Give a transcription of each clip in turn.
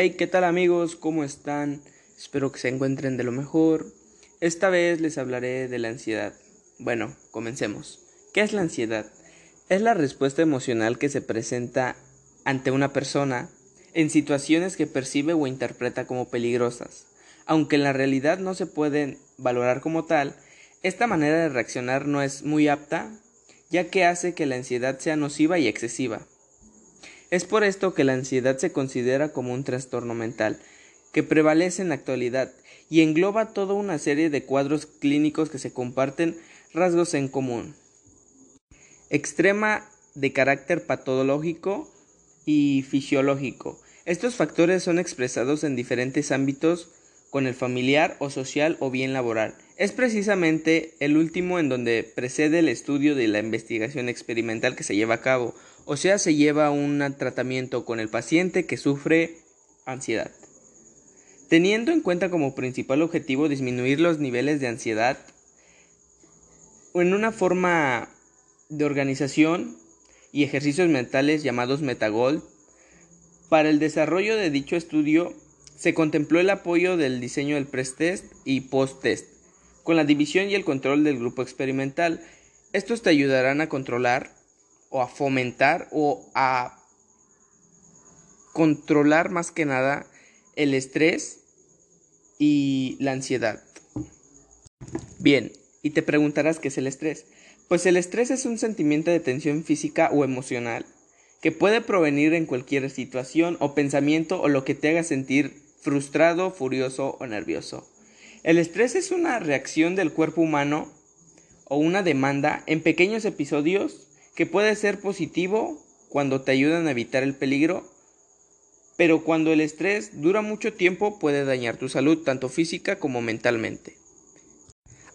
Hey, ¿qué tal amigos? ¿Cómo están? Espero que se encuentren de lo mejor. Esta vez les hablaré de la ansiedad. Bueno, comencemos. ¿Qué es la ansiedad? Es la respuesta emocional que se presenta ante una persona en situaciones que percibe o interpreta como peligrosas. Aunque en la realidad no se pueden valorar como tal, esta manera de reaccionar no es muy apta, ya que hace que la ansiedad sea nociva y excesiva. Es por esto que la ansiedad se considera como un trastorno mental, que prevalece en la actualidad y engloba toda una serie de cuadros clínicos que se comparten rasgos en común. Extrema de carácter patológico y fisiológico. Estos factores son expresados en diferentes ámbitos con el familiar o social o bien laboral. Es precisamente el último en donde precede el estudio de la investigación experimental que se lleva a cabo, o sea, se lleva un tratamiento con el paciente que sufre ansiedad. Teniendo en cuenta como principal objetivo disminuir los niveles de ansiedad en una forma de organización y ejercicios mentales llamados Metagol, para el desarrollo de dicho estudio se contempló el apoyo del diseño del pre-test y post-test, con la división y el control del grupo experimental. Estos te ayudarán a controlar o a fomentar o a controlar más que nada el estrés y la ansiedad. Bien, y te preguntarás qué es el estrés. Pues el estrés es un sentimiento de tensión física o emocional que puede provenir en cualquier situación o pensamiento o lo que te haga sentir frustrado, furioso o nervioso. El estrés es una reacción del cuerpo humano o una demanda en pequeños episodios que puede ser positivo cuando te ayudan a evitar el peligro, pero cuando el estrés dura mucho tiempo puede dañar tu salud tanto física como mentalmente.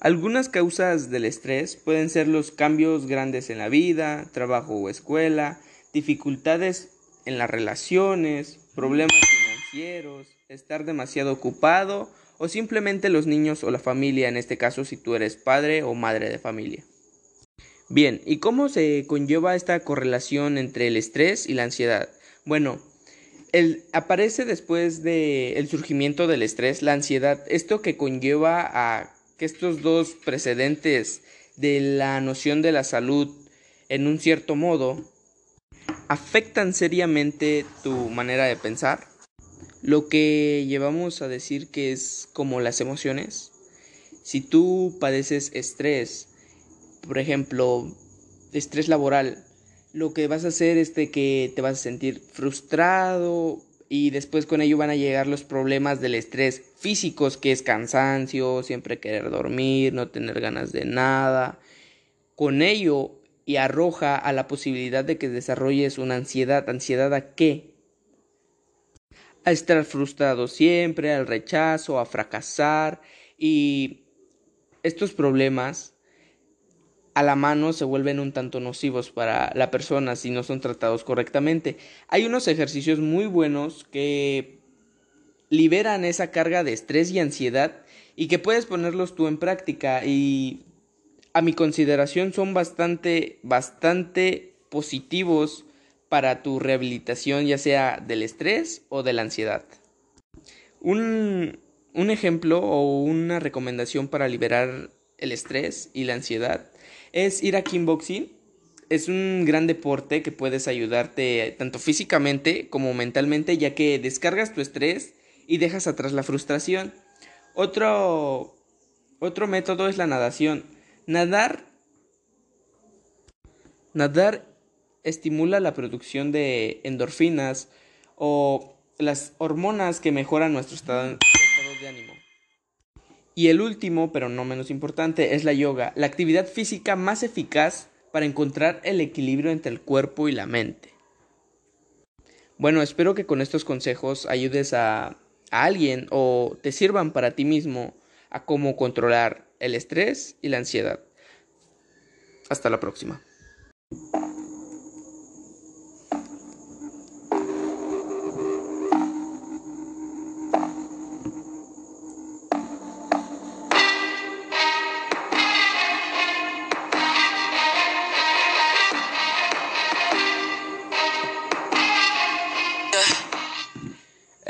Algunas causas del estrés pueden ser los cambios grandes en la vida, trabajo o escuela, dificultades en las relaciones, problemas financieros, estar demasiado ocupado o simplemente los niños o la familia, en este caso si tú eres padre o madre de familia. Bien, ¿y cómo se conlleva esta correlación entre el estrés y la ansiedad? Bueno, el, aparece después del surgimiento del estrés, la ansiedad, esto que conlleva a que estos dos precedentes de la noción de la salud en un cierto modo afectan seriamente tu manera de pensar, lo que llevamos a decir que es como las emociones. Si tú padeces estrés, por ejemplo, estrés laboral, lo que vas a hacer es de que te vas a sentir frustrado y después con ello van a llegar los problemas del estrés físicos, que es cansancio, siempre querer dormir, no tener ganas de nada. Con ello y arroja a la posibilidad de que desarrolles una ansiedad. ¿Ansiedad a qué? A estar frustrado siempre, al rechazo, a fracasar y estos problemas a la mano se vuelven un tanto nocivos para la persona si no son tratados correctamente. Hay unos ejercicios muy buenos que liberan esa carga de estrés y ansiedad y que puedes ponerlos tú en práctica y a mi consideración son bastante bastante positivos para tu rehabilitación ya sea del estrés o de la ansiedad. Un, un ejemplo o una recomendación para liberar el estrés y la ansiedad es ir a kickboxing. Es un gran deporte que puedes ayudarte tanto físicamente como mentalmente, ya que descargas tu estrés y dejas atrás la frustración. Otro, otro método es la nadación. Nadar, nadar estimula la producción de endorfinas o las hormonas que mejoran nuestro estado de ánimo. Y el último, pero no menos importante, es la yoga, la actividad física más eficaz para encontrar el equilibrio entre el cuerpo y la mente. Bueno, espero que con estos consejos ayudes a, a alguien o te sirvan para ti mismo a cómo controlar el estrés y la ansiedad. Hasta la próxima.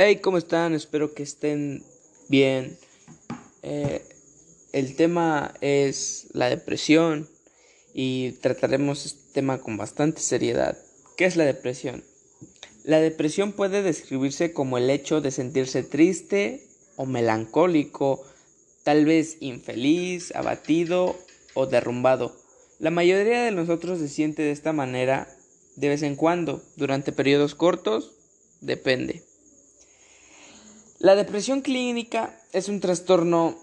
Hey, ¿cómo están? Espero que estén bien. Eh, el tema es la depresión y trataremos este tema con bastante seriedad. ¿Qué es la depresión? La depresión puede describirse como el hecho de sentirse triste o melancólico, tal vez infeliz, abatido o derrumbado. La mayoría de nosotros se siente de esta manera de vez en cuando, durante periodos cortos, depende. La depresión clínica es un trastorno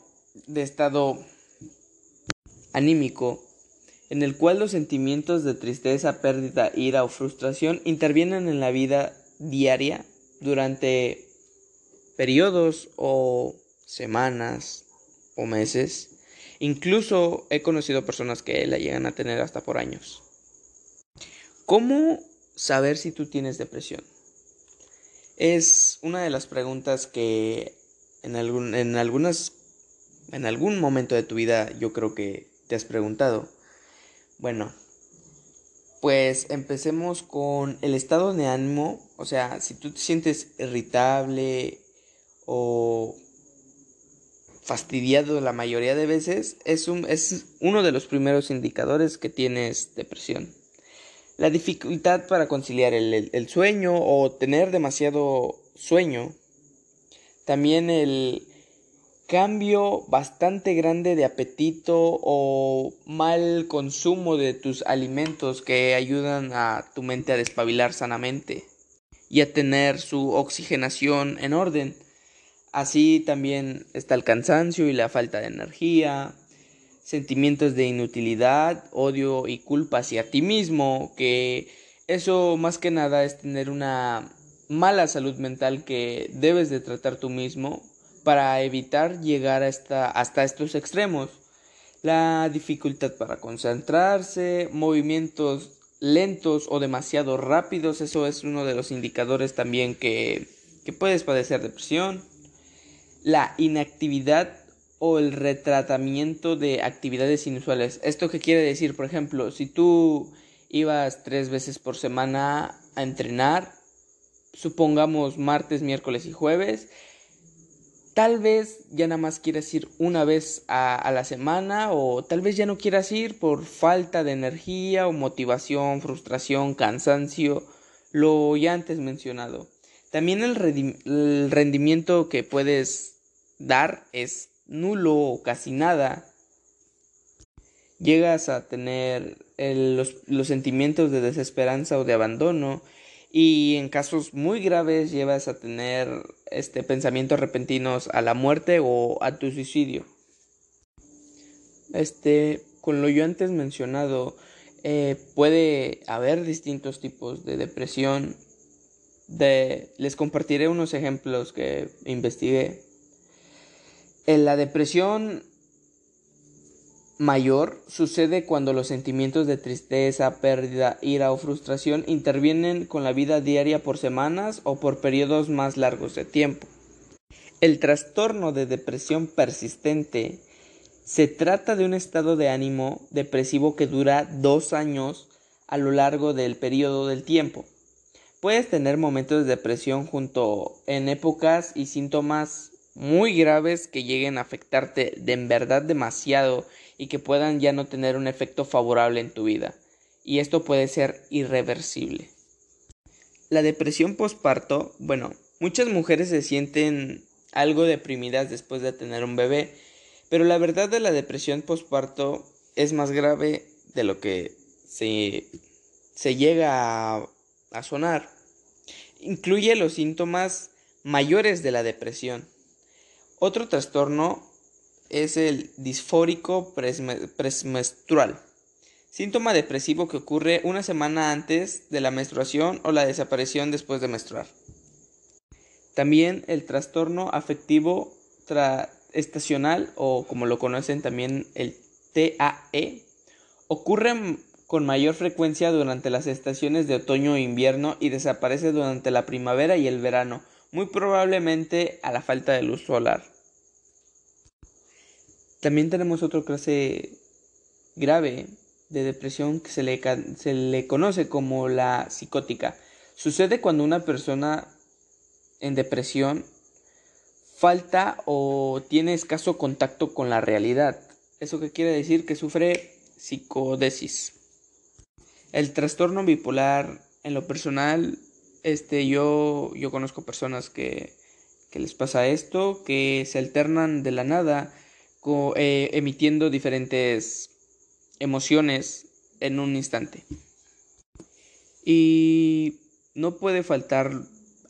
de estado anímico en el cual los sentimientos de tristeza, pérdida, ira o frustración intervienen en la vida diaria durante periodos o semanas o meses. Incluso he conocido personas que la llegan a tener hasta por años. ¿Cómo saber si tú tienes depresión? Es una de las preguntas que en, algún, en algunas en algún momento de tu vida yo creo que te has preguntado. Bueno, pues empecemos con el estado de ánimo, o sea, si tú te sientes irritable o fastidiado la mayoría de veces, es, un, es uno de los primeros indicadores que tienes depresión la dificultad para conciliar el, sueño o tener demasiado sueño. También el cambio bastante grande de apetito o mal consumo de tus alimentos que ayudan a tu mente a despabilar sanamente y a tener su oxigenación en orden. Así también está el cansancio y la falta de energía, sentimientos de inutilidad, odio y culpa hacia ti mismo, que eso más que nada es tener una mala salud mental que debes de tratar tú mismo para evitar llegar hasta, hasta estos extremos. La dificultad para concentrarse, movimientos lentos o demasiado rápidos, eso es uno de los indicadores también que, que puedes padecer depresión. La inactividad o el retratamiento de actividades inusuales. ¿Esto qué quiere decir? Por ejemplo, si tú ibas tres veces por semana a entrenar, supongamos martes, miércoles y jueves, tal vez ya nada más quieras ir una vez a, la semana o tal vez ya no quieras ir por falta de energía o motivación, frustración, cansancio, lo ya antes mencionado. También el rendimiento que puedes dar es nulo o casi nada, llegas a tener los, los, sentimientos de desesperanza o de abandono y en casos muy graves llevas a tener este pensamientos repentinos a la muerte o a tu suicidio. Este, con lo yo antes mencionado, eh, puede haber distintos tipos de depresión. De, les compartiré unos ejemplos que investigué. En la depresión mayor sucede cuando los sentimientos de tristeza, pérdida, ira o frustración intervienen con la vida diaria por semanas o por periodos más largos de tiempo. El trastorno de depresión persistente se trata de un estado de ánimo depresivo que dura dos años a lo largo del periodo del tiempo. Puedes tener momentos de depresión junto en épocas y síntomas muy graves que lleguen a afectarte de en verdad demasiado y que puedan ya no tener un efecto favorable en tu vida. Y esto puede ser irreversible. La depresión postparto, bueno, muchas mujeres se sienten algo deprimidas después de tener un bebé, pero la verdad de la depresión postparto es más grave de lo que se, se llega a, a sonar. Incluye los síntomas mayores de la depresión, otro trastorno es el disfórico premenstrual, síntoma depresivo que ocurre una semana antes de la menstruación o la desaparición después de menstruar. También el trastorno afectivo estacional o como lo conocen también el TAE ocurre con mayor frecuencia durante las estaciones de otoño e invierno y desaparece durante la primavera y el verano, muy probablemente a la falta de luz solar. También tenemos otra clase grave de depresión que se le, se le conoce como la psicótica. Sucede cuando una persona en depresión falta o tiene escaso contacto con la realidad. ¿Eso quiere decir? Que sufre psicodesis. El trastorno bipolar, en lo personal, este, yo, yo conozco personas que, que les pasa esto, que se alternan de la nada, eh, emitiendo diferentes emociones en un instante. Y no puede faltar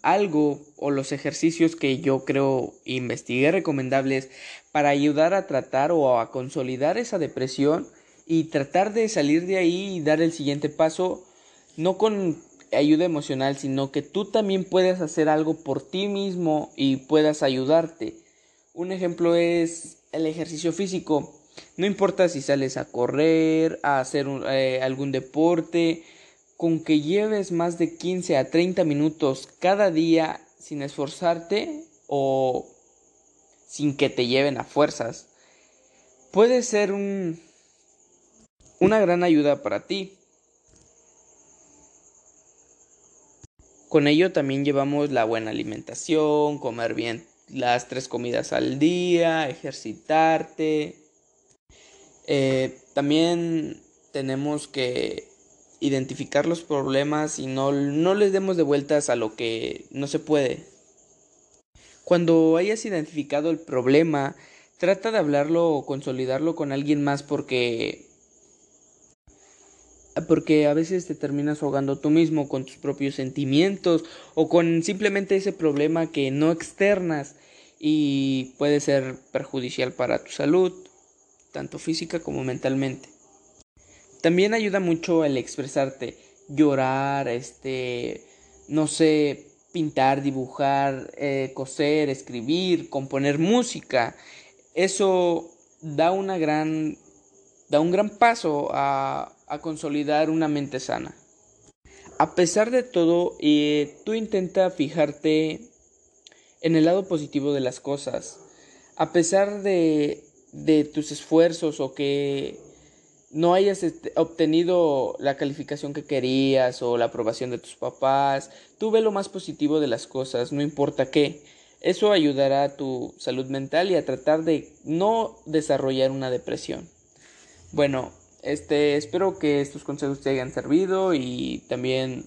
algo o los ejercicios que yo creo investigué recomendables para ayudar a tratar o a consolidar esa depresión y tratar de salir de ahí y dar el siguiente paso no con ayuda emocional sino que tú también puedas hacer algo por ti mismo y puedas ayudarte un ejemplo es el ejercicio físico no importa si sales a correr a hacer eh, algún deporte con que lleves más de 15 a 30 minutos cada día sin esforzarte o sin que te lleven a fuerzas, puede ser un, una gran ayuda para ti. Con ello también llevamos la buena alimentación, comer bien las tres comidas al día, ejercitarte. Eh, también tenemos que identificar los problemas y no, no les demos de vueltas a lo que no se puede. Cuando hayas identificado el problema, trata de hablarlo o consolidarlo con alguien más porque porque a veces te terminas ahogando tú mismo con tus propios sentimientos o con simplemente ese problema que no externas y puede ser perjudicial para tu salud, tanto física como mentalmente. También ayuda mucho el expresarte, llorar, este, no sé, pintar, dibujar, eh, coser, escribir, componer música. Eso da una gran, da un gran paso a, a consolidar una mente sana. A pesar de todo, eh, tú intenta fijarte en el lado positivo de las cosas. A pesar de, de tus esfuerzos o que no hayas este, obtenido la calificación que querías o la aprobación de tus papás, tú ve lo más positivo de las cosas, no importa qué. Eso ayudará a tu salud mental y a tratar de no desarrollar una depresión. Bueno, este espero que estos consejos te hayan servido y también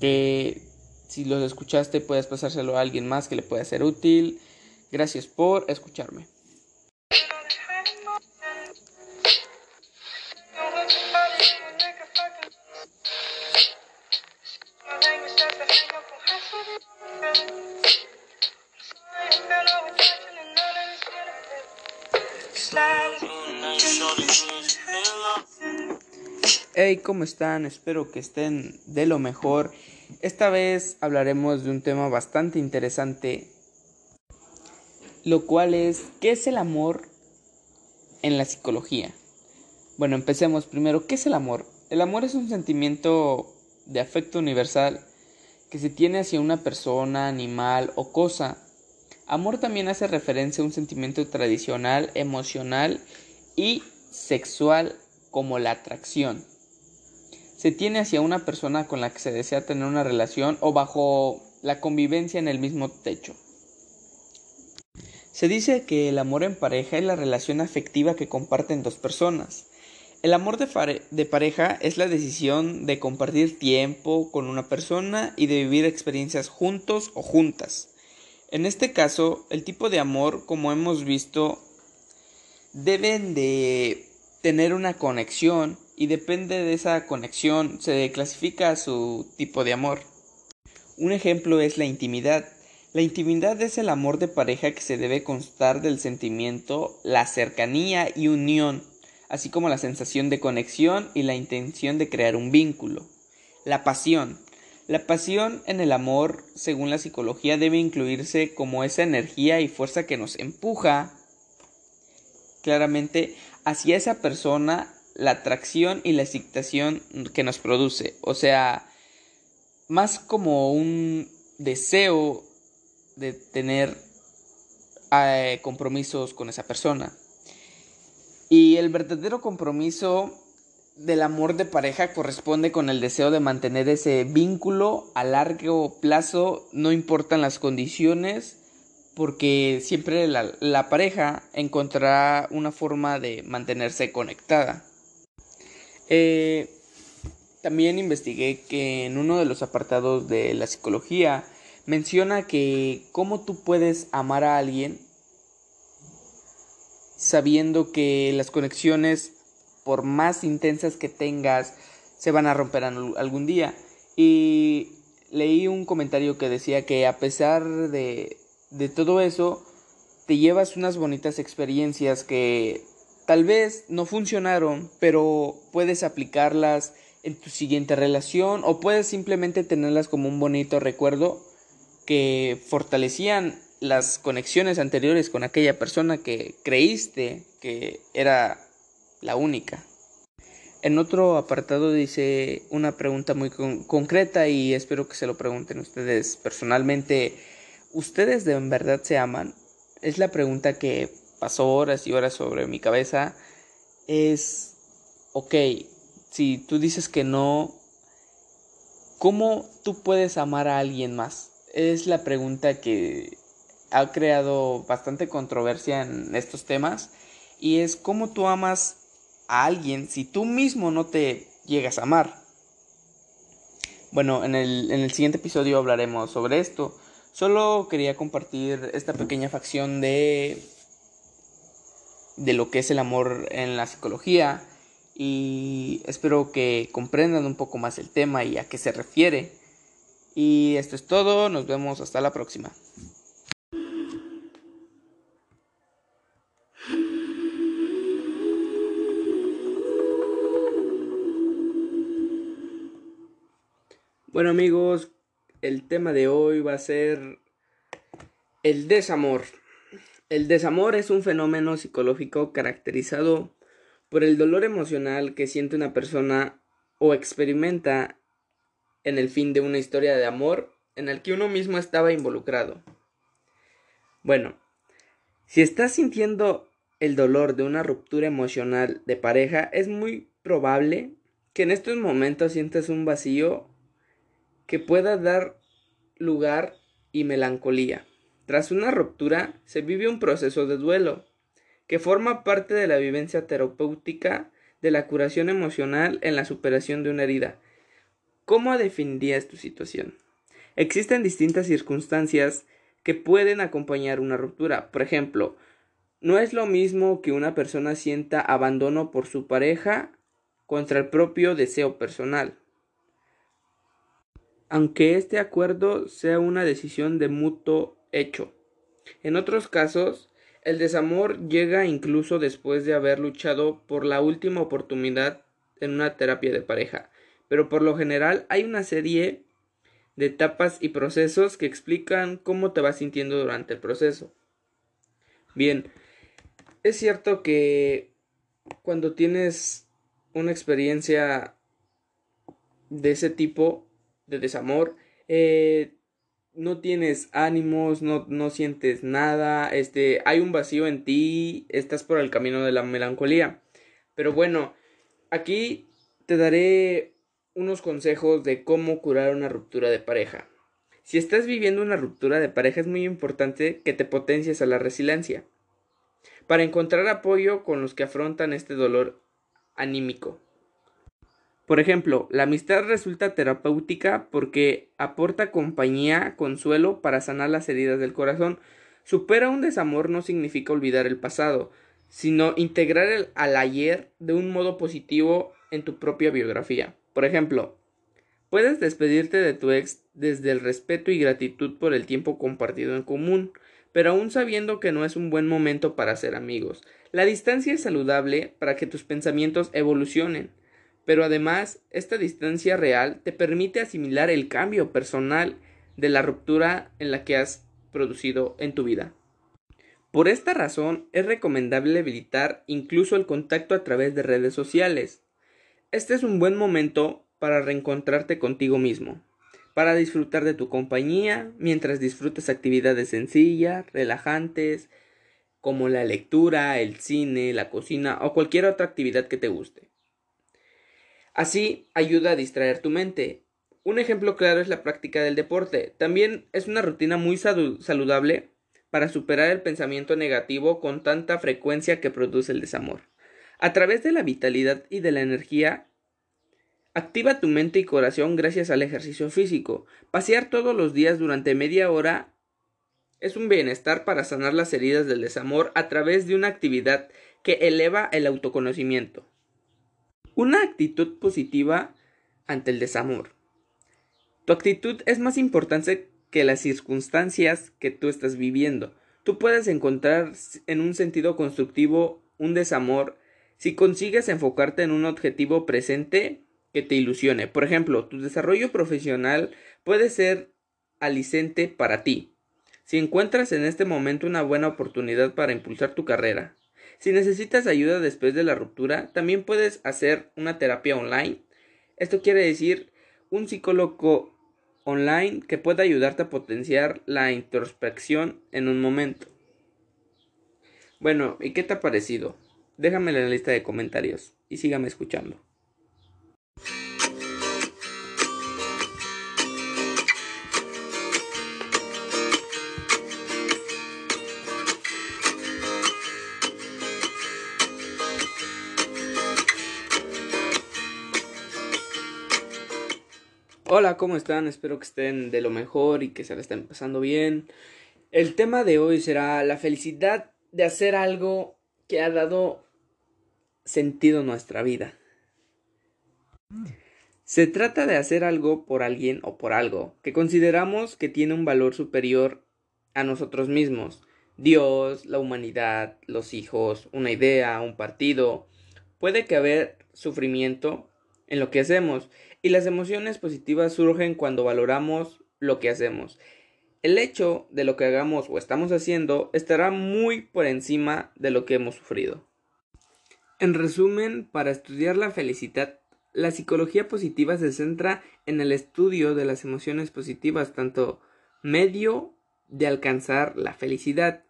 que si los escuchaste puedas pasárselo a alguien más que le pueda ser útil. Gracias por escucharme. Hey, ¿cómo están? Espero que estén de lo mejor. Esta vez hablaremos de un tema bastante interesante, lo cual es ¿qué es el amor en la psicología? Bueno, empecemos primero. ¿Qué es el amor? El amor es un sentimiento de afecto universal que se tiene hacia una persona, animal o cosa. Amor también hace referencia a un sentimiento tradicional, emocional y sexual como la atracción. Se tiene hacia una persona con la que se desea tener una relación o bajo la convivencia en el mismo techo. Se dice que el amor en pareja es la relación afectiva que comparten dos personas. El amor de, pareja es la decisión de compartir tiempo con una persona y de vivir experiencias juntos o juntas. En este caso, el tipo de amor, como hemos visto, deben de tener una conexión y depende de esa conexión se clasifica su tipo de amor. Un ejemplo es la intimidad. La intimidad es el amor de pareja que se debe constar del sentimiento, la cercanía y unión, así como la sensación de conexión y la intención de crear un vínculo. La pasión. La pasión en el amor, según la psicología, debe incluirse como esa energía y fuerza que nos empuja claramente hacia esa persona la atracción y la excitación que nos produce. O sea, más como un deseo de tener eh, compromisos con esa persona. Y el verdadero compromiso del amor de pareja corresponde con el deseo de mantener ese vínculo a largo plazo, no importan las condiciones, porque siempre la, pareja encontrará una forma de mantenerse conectada. Eh, también investigué que en uno de los apartados de la psicología menciona que cómo tú puedes amar a alguien sabiendo que las conexiones, por más intensas que tengas, se van a romper algún día. Y leí un comentario que decía que a pesar de, de todo eso, te llevas unas bonitas experiencias que tal vez no funcionaron, pero puedes aplicarlas en tu siguiente relación o puedes simplemente tenerlas como un bonito recuerdo que fortalecían las conexiones anteriores con aquella persona que creíste que era la única. En otro apartado dice una pregunta muy concreta y espero que se lo pregunten ustedes personalmente. ¿Ustedes de verdad se aman? Es la pregunta que pasó horas y horas sobre mi cabeza. Es, ok, si tú dices que no, ¿cómo tú puedes amar a alguien más? Es la pregunta que ha creado bastante controversia en estos temas y es cómo tú amas a alguien si tú mismo no te llegas a amar. Bueno, en el, en el siguiente episodio hablaremos sobre esto. Solo quería compartir esta pequeña facción de, de lo que es el amor en la psicología y espero que comprendan un poco más el tema y a qué se refiere. Y esto es todo, nos vemos hasta la próxima. Bueno amigos, el tema de hoy va a ser el desamor. El desamor es un fenómeno psicológico caracterizado por el dolor emocional que siente una persona o experimenta en el fin de una historia de amor en el que uno mismo estaba involucrado. Bueno, si estás sintiendo el dolor de una ruptura emocional de pareja, es muy probable que en estos momentos sientas un vacío que pueda dar lugar y melancolía. Tras una ruptura se vive un proceso de duelo, que forma parte de la vivencia terapéutica de la curación emocional en la superación de una herida. ¿Cómo definirías tu situación? Existen distintas circunstancias que pueden acompañar una ruptura. Por ejemplo, no es lo mismo que una persona sienta abandono por su pareja contra el propio deseo personal aunque este acuerdo sea una decisión de mutuo hecho. En otros casos, el desamor llega incluso después de haber luchado por la última oportunidad en una terapia de pareja, pero por lo general hay una serie de etapas y procesos que explican cómo te vas sintiendo durante el proceso. Bien, es cierto que cuando tienes una experiencia de ese tipo, de desamor, eh, no tienes ánimos, no, no sientes nada, este, hay un vacío en ti, estás por el camino de la melancolía. Pero bueno, aquí te daré unos consejos de cómo curar una ruptura de pareja. Si estás viviendo una ruptura de pareja es muy importante que te potencies a la resiliencia para encontrar apoyo con los que afrontan este dolor anímico. Por ejemplo, la amistad resulta terapéutica porque aporta compañía, consuelo para sanar las heridas del corazón. Supera un desamor no significa olvidar el pasado, sino integrar el al ayer de un modo positivo en tu propia biografía. Por ejemplo, puedes despedirte de tu ex desde el respeto y gratitud por el tiempo compartido en común, pero aún sabiendo que no es un buen momento para ser amigos. La distancia es saludable para que tus pensamientos evolucionen pero además esta distancia real te permite asimilar el cambio personal de la ruptura en la que has producido en tu vida. Por esta razón es recomendable evitar incluso el contacto a través de redes sociales. Este es un buen momento para reencontrarte contigo mismo, para disfrutar de tu compañía mientras disfrutas actividades sencillas, relajantes, como la lectura, el cine, la cocina o cualquier otra actividad que te guste. Así ayuda a distraer tu mente. Un ejemplo claro es la práctica del deporte. También es una rutina muy saludable para superar el pensamiento negativo con tanta frecuencia que produce el desamor. A través de la vitalidad y de la energía, activa tu mente y corazón gracias al ejercicio físico. Pasear todos los días durante media hora es un bienestar para sanar las heridas del desamor a través de una actividad que eleva el autoconocimiento. Una actitud positiva ante el desamor. Tu actitud es más importante que las circunstancias que tú estás viviendo. Tú puedes encontrar en un sentido constructivo un desamor si consigues enfocarte en un objetivo presente que te ilusione. Por ejemplo, tu desarrollo profesional puede ser alicente para ti. Si encuentras en este momento una buena oportunidad para impulsar tu carrera. Si necesitas ayuda después de la ruptura, también puedes hacer una terapia online. Esto quiere decir un psicólogo online que pueda ayudarte a potenciar la introspección en un momento. Bueno, ¿y qué te ha parecido? Déjame en la lista de comentarios y sígame escuchando. Hola, ¿cómo están? Espero que estén de lo mejor y que se la estén pasando bien. El tema de hoy será la felicidad de hacer algo que ha dado sentido nuestra vida. Se trata de hacer algo por alguien o por algo que consideramos que tiene un valor superior a nosotros mismos. Dios, la humanidad, los hijos, una idea, un partido. Puede que haber sufrimiento en lo que hacemos y las emociones positivas surgen cuando valoramos lo que hacemos. El hecho de lo que hagamos o estamos haciendo estará muy por encima de lo que hemos sufrido. En resumen, para estudiar la felicidad, la psicología positiva se centra en el estudio de las emociones positivas, tanto medio de alcanzar la felicidad,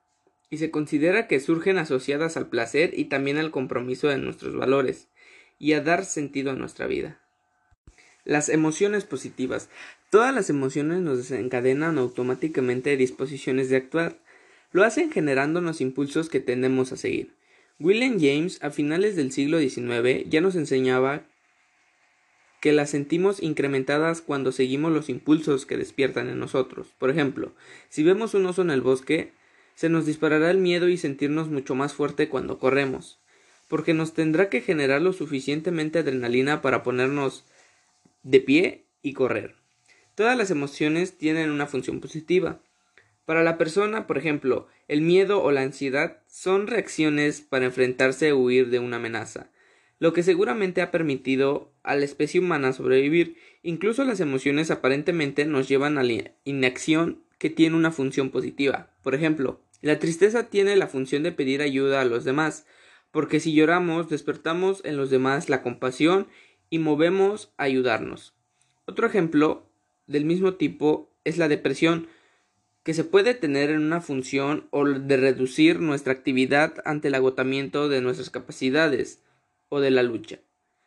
y se considera que surgen asociadas al placer y también al compromiso de nuestros valores, y a dar sentido a nuestra vida. Las emociones positivas. Todas las emociones nos desencadenan automáticamente disposiciones de actuar. Lo hacen generándonos impulsos que tendemos a seguir. William James a finales del siglo XIX ya nos enseñaba que las sentimos incrementadas cuando seguimos los impulsos que despiertan en nosotros. Por ejemplo, si vemos un oso en el bosque, se nos disparará el miedo y sentirnos mucho más fuerte cuando corremos, porque nos tendrá que generar lo suficientemente adrenalina para ponernos de pie y correr. Todas las emociones tienen una función positiva. Para la persona, por ejemplo, el miedo o la ansiedad son reacciones para enfrentarse o huir de una amenaza, lo que seguramente ha permitido a la especie humana sobrevivir. Incluso las emociones aparentemente nos llevan a la inacción que tiene una función positiva. Por ejemplo, la tristeza tiene la función de pedir ayuda a los demás, porque si lloramos despertamos en los demás la compasión y movemos a ayudarnos. Otro ejemplo del mismo tipo es la depresión, que se puede tener en una función o de reducir nuestra actividad ante el agotamiento de nuestras capacidades o de la lucha,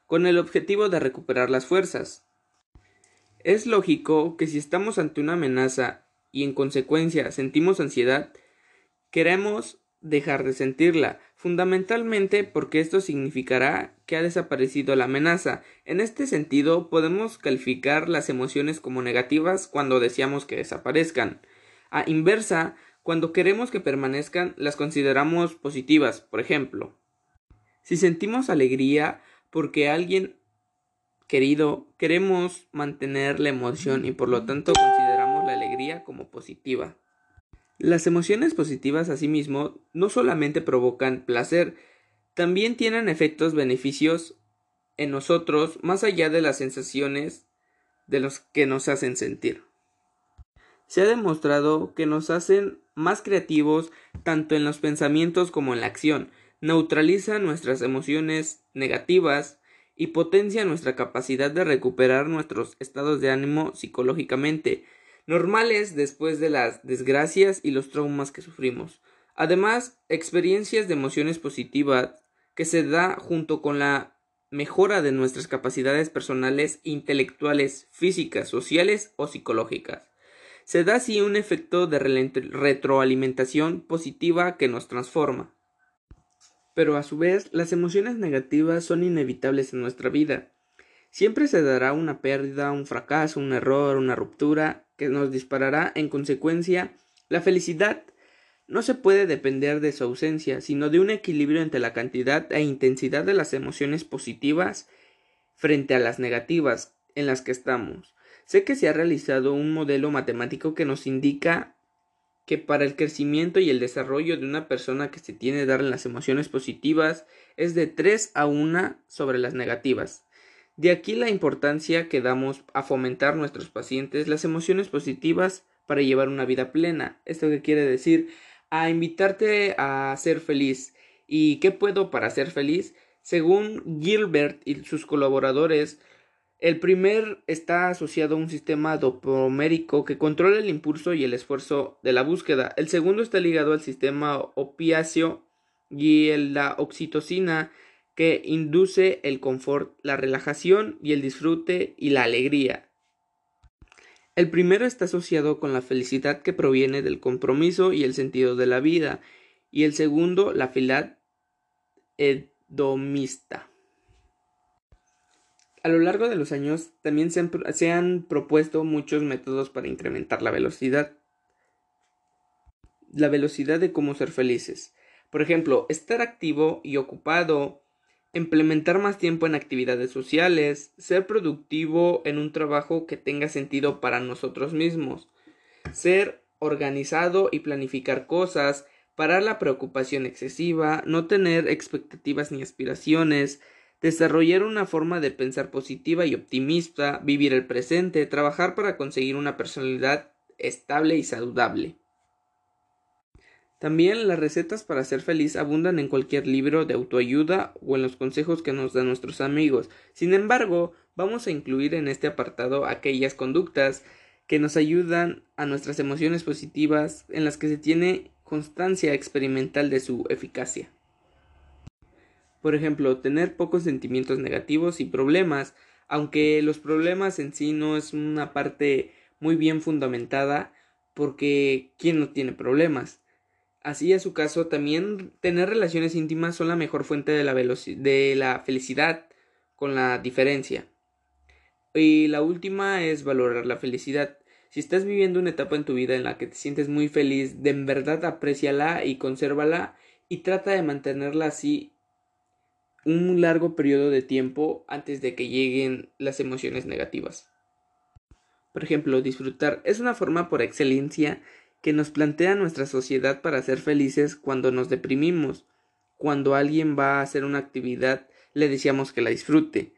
con el objetivo de recuperar las fuerzas. Es lógico que si estamos ante una amenaza y en consecuencia sentimos ansiedad, queremos dejar de sentirla, fundamentalmente porque esto significará que ha desaparecido la amenaza. En este sentido, podemos calificar las emociones como negativas cuando deseamos que desaparezcan. A inversa, cuando queremos que permanezcan, las consideramos positivas. Por ejemplo, si sentimos alegría porque alguien querido, queremos mantener la emoción y por lo tanto consideramos la alegría como positiva. Las emociones positivas asimismo no solamente provocan placer, también tienen efectos beneficios en nosotros más allá de las sensaciones de los que nos hacen sentir se ha demostrado que nos hacen más creativos tanto en los pensamientos como en la acción, neutraliza nuestras emociones negativas y potencia nuestra capacidad de recuperar nuestros estados de ánimo psicológicamente, normales después de las desgracias y los traumas que sufrimos. Además, experiencias de emociones positivas que se da junto con la mejora de nuestras capacidades personales, intelectuales, físicas, sociales o psicológicas. Se da así un efecto de retroalimentación positiva que nos transforma. Pero a su vez, las emociones negativas son inevitables en nuestra vida. Siempre se dará una pérdida, un fracaso, un error, una ruptura, que nos disparará en consecuencia la felicidad. No se puede depender de su ausencia, sino de un equilibrio entre la cantidad e intensidad de las emociones positivas frente a las negativas en las que estamos. Sé que se ha realizado un modelo matemático que nos indica que para el crecimiento y el desarrollo de una persona que se tiene dar en las emociones positivas es de 3 a 1 sobre las negativas. De aquí la importancia que damos a fomentar nuestros pacientes las emociones positivas para llevar una vida plena. ¿Esto qué quiere decir? A invitarte a ser feliz. ¿Y qué puedo para ser feliz? Según Gilbert y sus colaboradores, el primer está asociado a un sistema dopamérico que controla el impulso y el esfuerzo de la búsqueda. El segundo está ligado al sistema opiáceo y la oxitocina que induce el confort, la relajación y el disfrute y la alegría. El primero está asociado con la felicidad que proviene del compromiso y el sentido de la vida, y el segundo la felicidad hedonista. A lo largo de los años también se han, se han, propuesto muchos métodos para incrementar la velocidad. La velocidad de cómo ser felices. Por ejemplo, estar activo y ocupado, implementar más tiempo en actividades sociales, ser productivo en un trabajo que tenga sentido para nosotros mismos, ser organizado y planificar cosas, parar la preocupación excesiva, no tener expectativas ni aspiraciones, desarrollar una forma de pensar positiva y optimista, vivir el presente, trabajar para conseguir una personalidad estable y saludable. También las recetas para ser feliz abundan en cualquier libro de autoayuda o en los consejos que nos dan nuestros amigos. Sin embargo, vamos a incluir en este apartado aquellas conductas que nos ayudan a nuestras emociones positivas en las que se tiene constancia experimental de su eficacia. Por ejemplo, tener pocos sentimientos negativos y problemas, aunque los problemas en sí no es una parte muy bien fundamentada, porque ¿quién no tiene problemas? Así es su caso, también tener relaciones íntimas son la mejor fuente de la, de la felicidad, con la diferencia. Y la última es valorar la felicidad. Si estás viviendo una etapa en tu vida en la que te sientes muy feliz, de en verdad apréciala y consérvala y trata de mantenerla así un largo periodo de tiempo antes de que lleguen las emociones negativas. Por ejemplo, disfrutar es una forma por excelencia que nos plantea nuestra sociedad para ser felices cuando nos deprimimos. Cuando alguien va a hacer una actividad, le decíamos que la disfrute.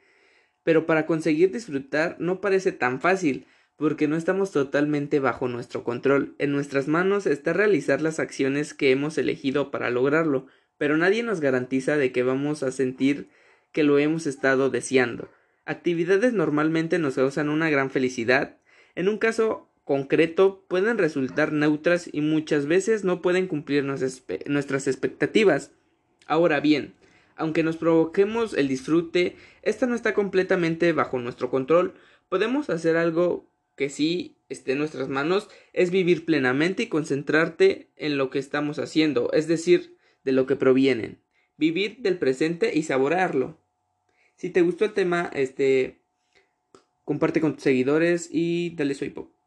Pero para conseguir disfrutar no parece tan fácil, porque no estamos totalmente bajo nuestro control. En nuestras manos está realizar las acciones que hemos elegido para lograrlo, pero nadie nos garantiza de que vamos a sentir que lo hemos estado deseando. Actividades normalmente nos causan una gran felicidad. En un caso concreto pueden resultar neutras y muchas veces no pueden cumplir nuestras expectativas. Ahora bien, aunque nos provoquemos el disfrute, esta no está completamente bajo nuestro control. Podemos hacer algo que sí esté en nuestras manos, es vivir plenamente y concentrarte en lo que estamos haciendo, es decir, de lo que provienen. Vivir del presente y saborearlo. Si te gustó el tema, este comparte con tus seguidores y dale soy pop.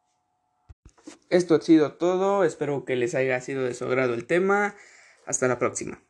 Esto ha sido todo, espero que les haya sido de su agrado el tema. Hasta la próxima.